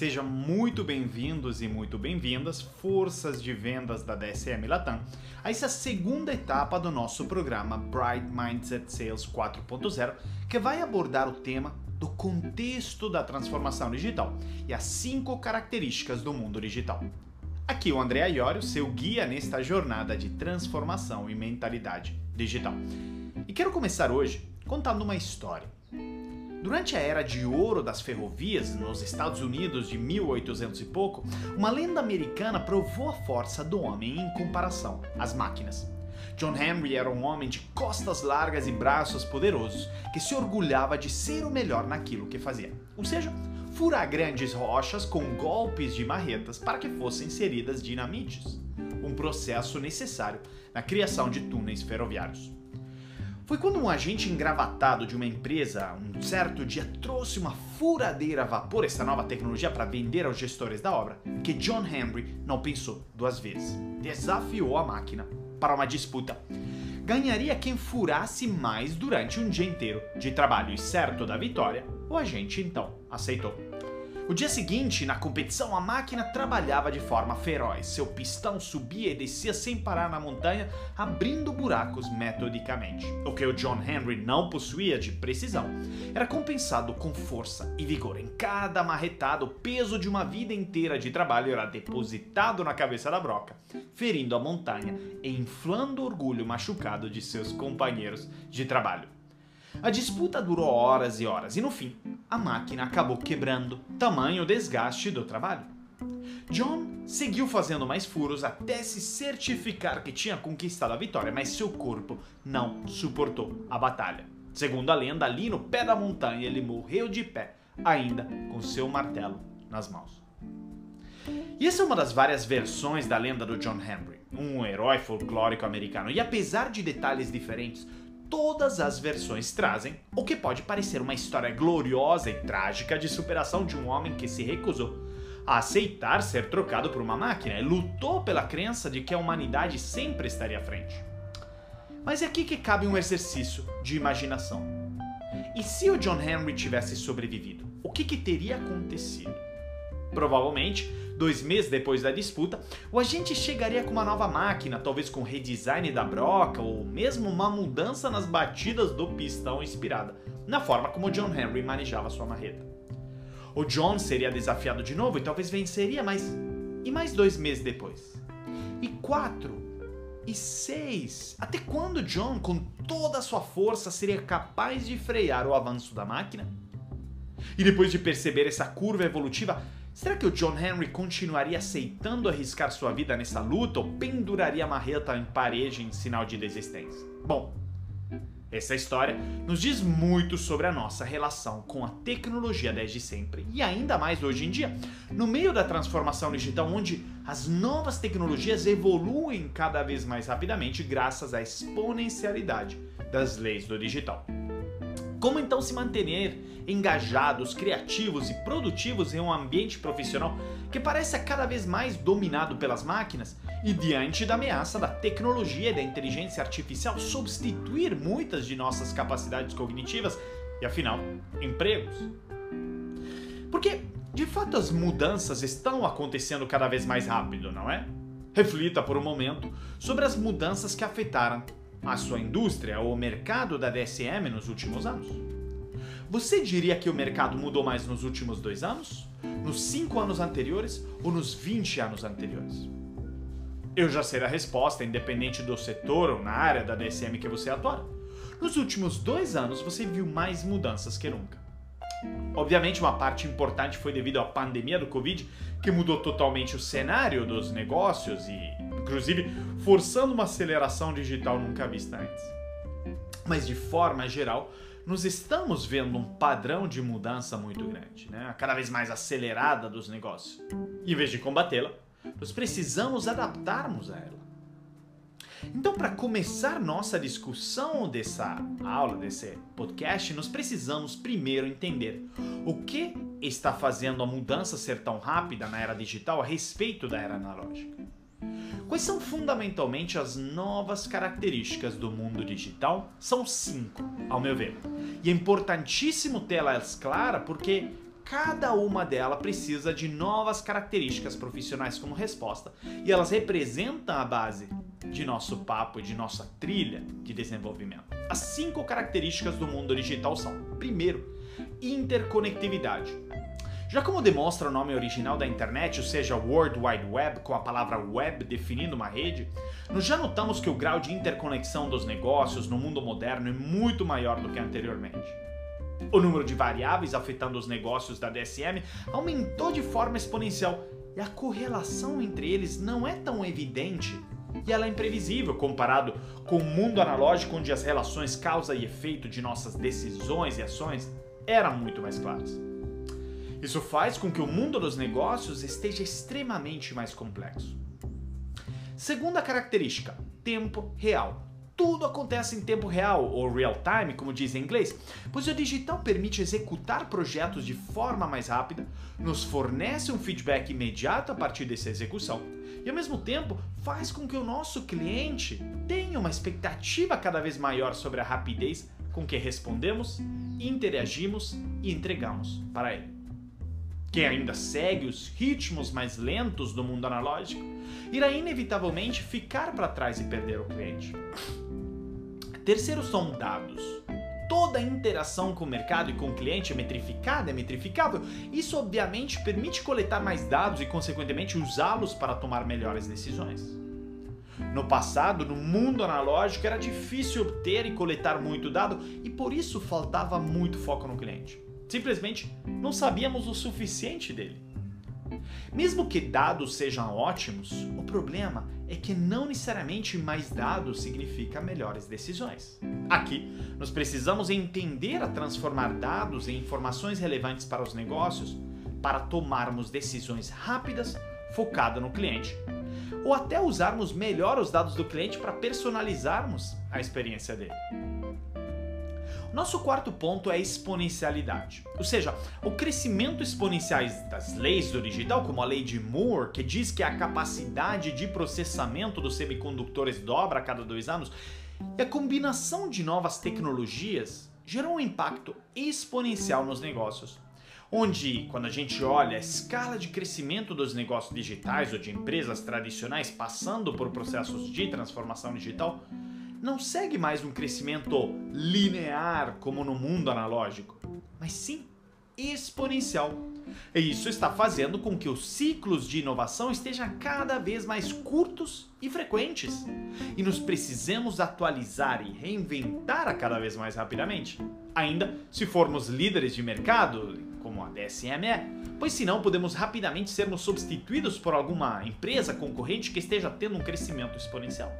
Sejam muito bem-vindos e muito bem-vindas, forças de vendas da DSM Latam, a essa segunda etapa do nosso programa Bright Mindset Sales 4.0, que vai abordar o tema do contexto da transformação digital e as cinco características do mundo digital. Aqui o André Iorio, seu guia nesta jornada de transformação e mentalidade digital. E quero começar hoje contando uma história. Durante a era de ouro das ferrovias nos Estados Unidos de 1800 e pouco, uma lenda americana provou a força do homem em comparação às máquinas. John Henry era um homem de costas largas e braços poderosos que se orgulhava de ser o melhor naquilo que fazia, ou seja, furar grandes rochas com golpes de marretas para que fossem inseridas dinamites, um processo necessário na criação de túneis ferroviários. Foi quando um agente engravatado de uma empresa, um certo dia, trouxe uma furadeira a vapor, essa nova tecnologia, para vender aos gestores da obra, que John Henry não pensou duas vezes. Desafiou a máquina para uma disputa. Ganharia quem furasse mais durante um dia inteiro de trabalho e certo da vitória, o agente então aceitou. No dia seguinte, na competição, a máquina trabalhava de forma feroz. Seu pistão subia e descia sem parar na montanha, abrindo buracos metodicamente. O que o John Henry não possuía de precisão era compensado com força e vigor. Em cada marretada, o peso de uma vida inteira de trabalho era depositado na cabeça da broca, ferindo a montanha e inflando o orgulho machucado de seus companheiros de trabalho. A disputa durou horas e horas e no fim, a máquina acabou quebrando, tamanho o desgaste do trabalho. John seguiu fazendo mais furos até se certificar que tinha conquistado a vitória, mas seu corpo não suportou a batalha. Segundo a lenda, ali no pé da montanha ele morreu de pé, ainda com seu martelo nas mãos. E essa é uma das várias versões da lenda do John Henry, um herói folclórico americano. E apesar de detalhes diferentes, todas as versões trazem o que pode parecer uma história gloriosa e trágica de superação de um homem que se recusou a aceitar ser trocado por uma máquina e lutou pela crença de que a humanidade sempre estaria à frente. Mas é aqui que cabe um exercício de imaginação. E se o John Henry tivesse sobrevivido, o que, que teria acontecido? Provavelmente dois meses depois da disputa, o agente chegaria com uma nova máquina, talvez com redesign da broca ou mesmo uma mudança nas batidas do pistão inspirada na forma como John Henry manejava sua marreta. O John seria desafiado de novo e talvez venceria, mas e mais dois meses depois? E quatro? E seis? Até quando John, com toda a sua força, seria capaz de frear o avanço da máquina? E depois de perceber essa curva evolutiva, Será que o John Henry continuaria aceitando arriscar sua vida nessa luta ou penduraria a marreta em parede em sinal de desistência? Bom, essa história nos diz muito sobre a nossa relação com a tecnologia desde sempre e ainda mais hoje em dia, no meio da transformação digital, onde as novas tecnologias evoluem cada vez mais rapidamente graças à exponencialidade das leis do digital. Como então se manter engajados, criativos e produtivos em um ambiente profissional que parece cada vez mais dominado pelas máquinas e diante da ameaça da tecnologia e da inteligência artificial substituir muitas de nossas capacidades cognitivas e, afinal, empregos? Porque, de fato, as mudanças estão acontecendo cada vez mais rápido, não é? Reflita por um momento sobre as mudanças que afetaram a sua indústria ou o mercado da DSM nos últimos anos? Você diria que o mercado mudou mais nos últimos dois anos? Nos cinco anos anteriores ou nos 20 anos anteriores? Eu já sei a resposta, independente do setor ou na área da DSM que você atua. Nos últimos dois anos você viu mais mudanças que nunca. Obviamente, uma parte importante foi devido à pandemia do Covid, que mudou totalmente o cenário dos negócios e, inclusive, forçando uma aceleração digital nunca vista antes. Mas, de forma geral, nós estamos vendo um padrão de mudança muito grande, né? cada vez mais acelerada dos negócios. Em vez de combatê-la, nós precisamos adaptarmos a ela. Então, para começar nossa discussão dessa aula, desse podcast, nós precisamos primeiro entender o que está fazendo a mudança ser tão rápida na era digital a respeito da era analógica. Quais são fundamentalmente as novas características do mundo digital? São cinco, ao meu ver. E é importantíssimo tê-las clara porque cada uma delas precisa de novas características profissionais como resposta e elas representam a base de nosso papo e de nossa trilha de desenvolvimento. As cinco características do mundo digital são: primeiro, interconectividade. Já como demonstra o nome original da internet, ou seja, World Wide Web, com a palavra web definindo uma rede, nós já notamos que o grau de interconexão dos negócios no mundo moderno é muito maior do que anteriormente. O número de variáveis afetando os negócios da DSM aumentou de forma exponencial e a correlação entre eles não é tão evidente e ela é imprevisível comparado com o mundo analógico onde as relações causa e efeito de nossas decisões e ações eram muito mais claras. Isso faz com que o mundo dos negócios esteja extremamente mais complexo. Segunda característica: tempo real tudo acontece em tempo real, ou real time, como diz em inglês, pois o digital permite executar projetos de forma mais rápida, nos fornece um feedback imediato a partir dessa execução e, ao mesmo tempo, faz com que o nosso cliente tenha uma expectativa cada vez maior sobre a rapidez com que respondemos, interagimos e entregamos para ele. Quem ainda segue os ritmos mais lentos do mundo analógico irá inevitavelmente ficar para trás e perder o cliente. Terceiro são dados. Toda interação com o mercado e com o cliente é metrificada, é metrificável. Isso obviamente permite coletar mais dados e, consequentemente, usá-los para tomar melhores decisões. No passado, no mundo analógico, era difícil obter e coletar muito dado e por isso faltava muito foco no cliente. Simplesmente não sabíamos o suficiente dele. Mesmo que dados sejam ótimos, o problema é que não necessariamente mais dados significa melhores decisões. Aqui, nós precisamos entender a transformar dados em informações relevantes para os negócios para tomarmos decisões rápidas focadas no cliente, ou até usarmos melhor os dados do cliente para personalizarmos a experiência dele. Nosso quarto ponto é exponencialidade, ou seja, o crescimento exponencial das leis do digital, como a lei de Moore, que diz que a capacidade de processamento dos semicondutores dobra a cada dois anos, e a combinação de novas tecnologias gerou um impacto exponencial nos negócios. Onde, quando a gente olha a escala de crescimento dos negócios digitais ou de empresas tradicionais passando por processos de transformação digital, não segue mais um crescimento linear como no mundo analógico, mas sim exponencial. E isso está fazendo com que os ciclos de inovação estejam cada vez mais curtos e frequentes, e nos precisemos atualizar e reinventar a cada vez mais rapidamente. Ainda se formos líderes de mercado, como a DSM é, pois senão podemos rapidamente sermos substituídos por alguma empresa concorrente que esteja tendo um crescimento exponencial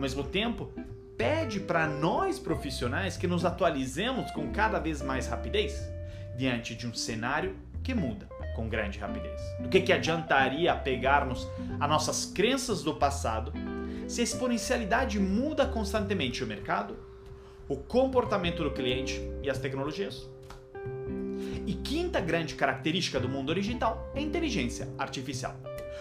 ao mesmo tempo, pede para nós profissionais que nos atualizemos com cada vez mais rapidez diante de um cenário que muda com grande rapidez. Do que, que adiantaria pegarmos as nossas crenças do passado se a exponencialidade muda constantemente o mercado, o comportamento do cliente e as tecnologias? E quinta grande característica do mundo digital é a inteligência artificial.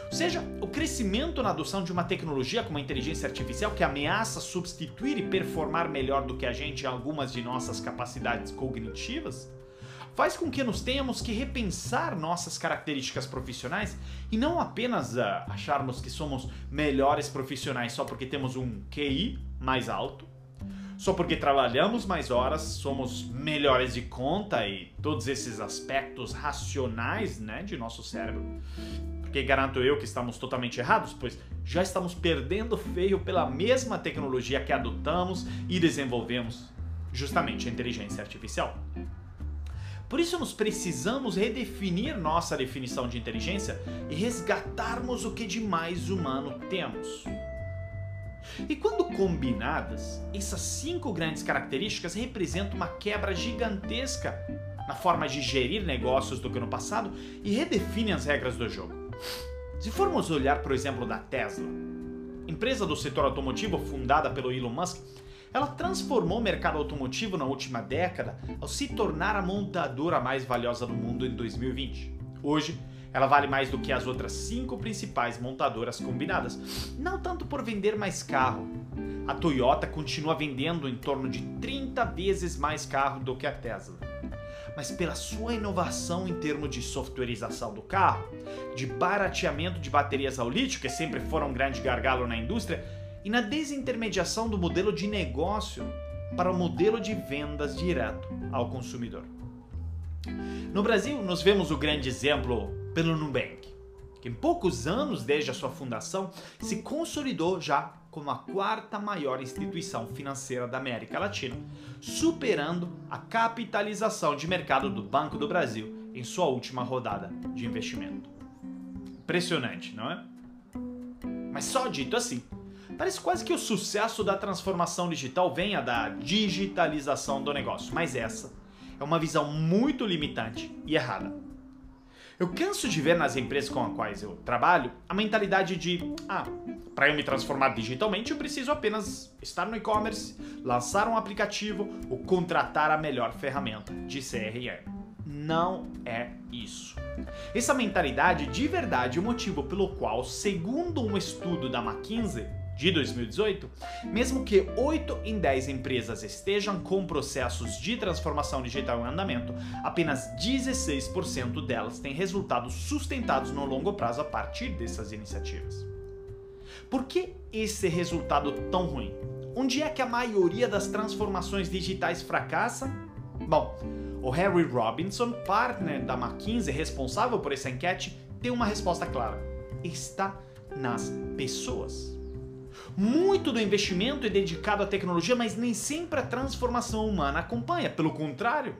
Ou seja, o crescimento na adoção de uma tecnologia como a inteligência artificial que ameaça substituir e performar melhor do que a gente algumas de nossas capacidades cognitivas faz com que nos tenhamos que repensar nossas características profissionais e não apenas uh, acharmos que somos melhores profissionais só porque temos um QI mais alto, só porque trabalhamos mais horas, somos melhores de conta e todos esses aspectos racionais né, de nosso cérebro porque garanto eu que estamos totalmente errados, pois já estamos perdendo feio pela mesma tecnologia que adotamos e desenvolvemos, justamente a inteligência artificial. Por isso, nós precisamos redefinir nossa definição de inteligência e resgatarmos o que de mais humano temos. E quando combinadas, essas cinco grandes características representam uma quebra gigantesca na forma de gerir negócios do que no passado e redefinem as regras do jogo. Se formos olhar, por exemplo, da Tesla, empresa do setor automotivo fundada pelo Elon Musk, ela transformou o mercado automotivo na última década ao se tornar a montadora mais valiosa do mundo em 2020. Hoje, ela vale mais do que as outras cinco principais montadoras combinadas, não tanto por vender mais carro. A Toyota continua vendendo em torno de 30 vezes mais carro do que a Tesla. Mas pela sua inovação em termos de softwareização do carro, de barateamento de baterias ao lítio, que sempre foram um grande gargalo na indústria, e na desintermediação do modelo de negócio para o modelo de vendas direto ao consumidor. No Brasil, nós vemos o grande exemplo pelo Nubank, que em poucos anos desde a sua fundação se consolidou já como a quarta maior instituição financeira da América Latina, superando a capitalização de mercado do Banco do Brasil em sua última rodada de investimento. Impressionante, não é? Mas só dito assim, parece quase que o sucesso da transformação digital venha da digitalização do negócio, mas essa é uma visão muito limitante e errada. Eu canso de ver nas empresas com as quais eu trabalho a mentalidade de: ah, para eu me transformar digitalmente eu preciso apenas estar no e-commerce, lançar um aplicativo ou contratar a melhor ferramenta de CRM. Não é isso. Essa mentalidade de verdade é o motivo pelo qual, segundo um estudo da McKinsey, de 2018, mesmo que 8 em 10 empresas estejam com processos de transformação digital em andamento, apenas 16% delas têm resultados sustentados no longo prazo a partir dessas iniciativas. Por que esse resultado tão ruim? Onde é que a maioria das transformações digitais fracassa? Bom, o Harry Robinson, partner da McKinsey responsável por essa enquete, tem uma resposta clara: está nas pessoas. Muito do investimento é dedicado à tecnologia, mas nem sempre a transformação humana acompanha. Pelo contrário,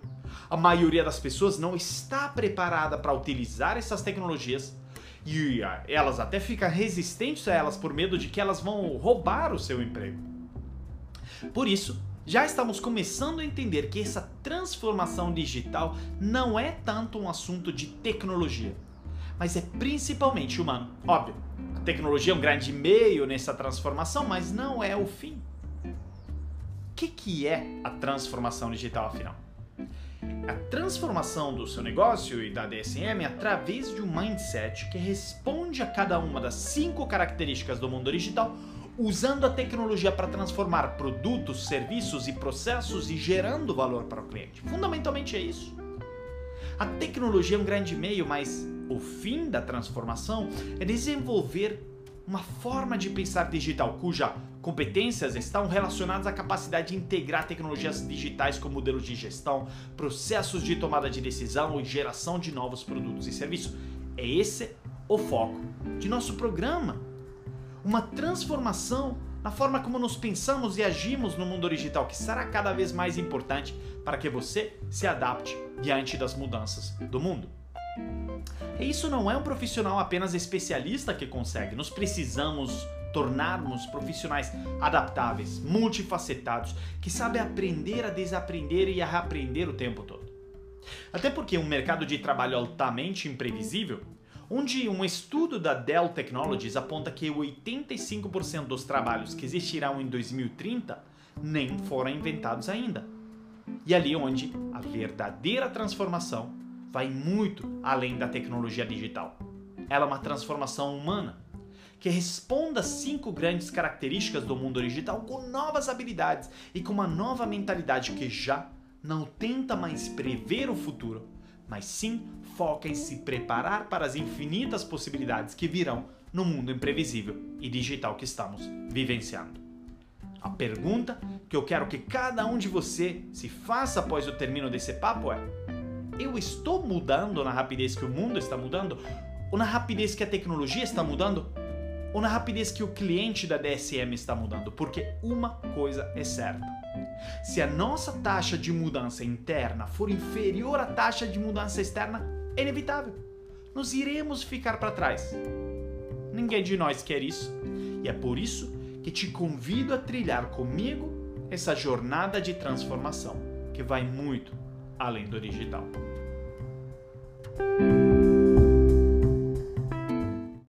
a maioria das pessoas não está preparada para utilizar essas tecnologias e elas até ficam resistentes a elas por medo de que elas vão roubar o seu emprego. Por isso, já estamos começando a entender que essa transformação digital não é tanto um assunto de tecnologia, mas é principalmente humano. Óbvio, tecnologia é um grande meio nessa transformação, mas não é o fim. O que, que é a transformação digital, afinal? A transformação do seu negócio e da DSM através de um mindset que responde a cada uma das cinco características do mundo digital, usando a tecnologia para transformar produtos, serviços e processos e gerando valor para o cliente. Fundamentalmente é isso. A tecnologia é um grande meio, mas o fim da transformação é desenvolver uma forma de pensar digital cuja competências estão relacionadas à capacidade de integrar tecnologias digitais com modelos de gestão, processos de tomada de decisão e geração de novos produtos e serviços. É esse o foco de nosso programa. Uma transformação na forma como nos pensamos e agimos no mundo digital, que será cada vez mais importante para que você se adapte diante das mudanças do mundo. E isso não é um profissional apenas especialista que consegue. Nós precisamos tornarmos profissionais adaptáveis, multifacetados, que sabem aprender a desaprender e a reaprender o tempo todo. Até porque um mercado de trabalho altamente imprevisível, onde um estudo da Dell Technologies aponta que 85% dos trabalhos que existirão em 2030 nem foram inventados ainda. E ali onde a verdadeira transformação vai muito além da tecnologia digital. Ela é uma transformação humana que responda às cinco grandes características do mundo digital com novas habilidades e com uma nova mentalidade que já não tenta mais prever o futuro, mas sim foca em se preparar para as infinitas possibilidades que virão no mundo imprevisível e digital que estamos vivenciando. A pergunta que eu quero que cada um de você se faça após o término desse papo é: eu estou mudando na rapidez que o mundo está mudando? Ou na rapidez que a tecnologia está mudando? Ou na rapidez que o cliente da DSM está mudando? Porque uma coisa é certa. Se a nossa taxa de mudança interna for inferior à taxa de mudança externa, é inevitável. Nós iremos ficar para trás. Ninguém de nós quer isso. E é por isso que te convido a trilhar comigo essa jornada de transformação que vai muito além do digital. Thank you.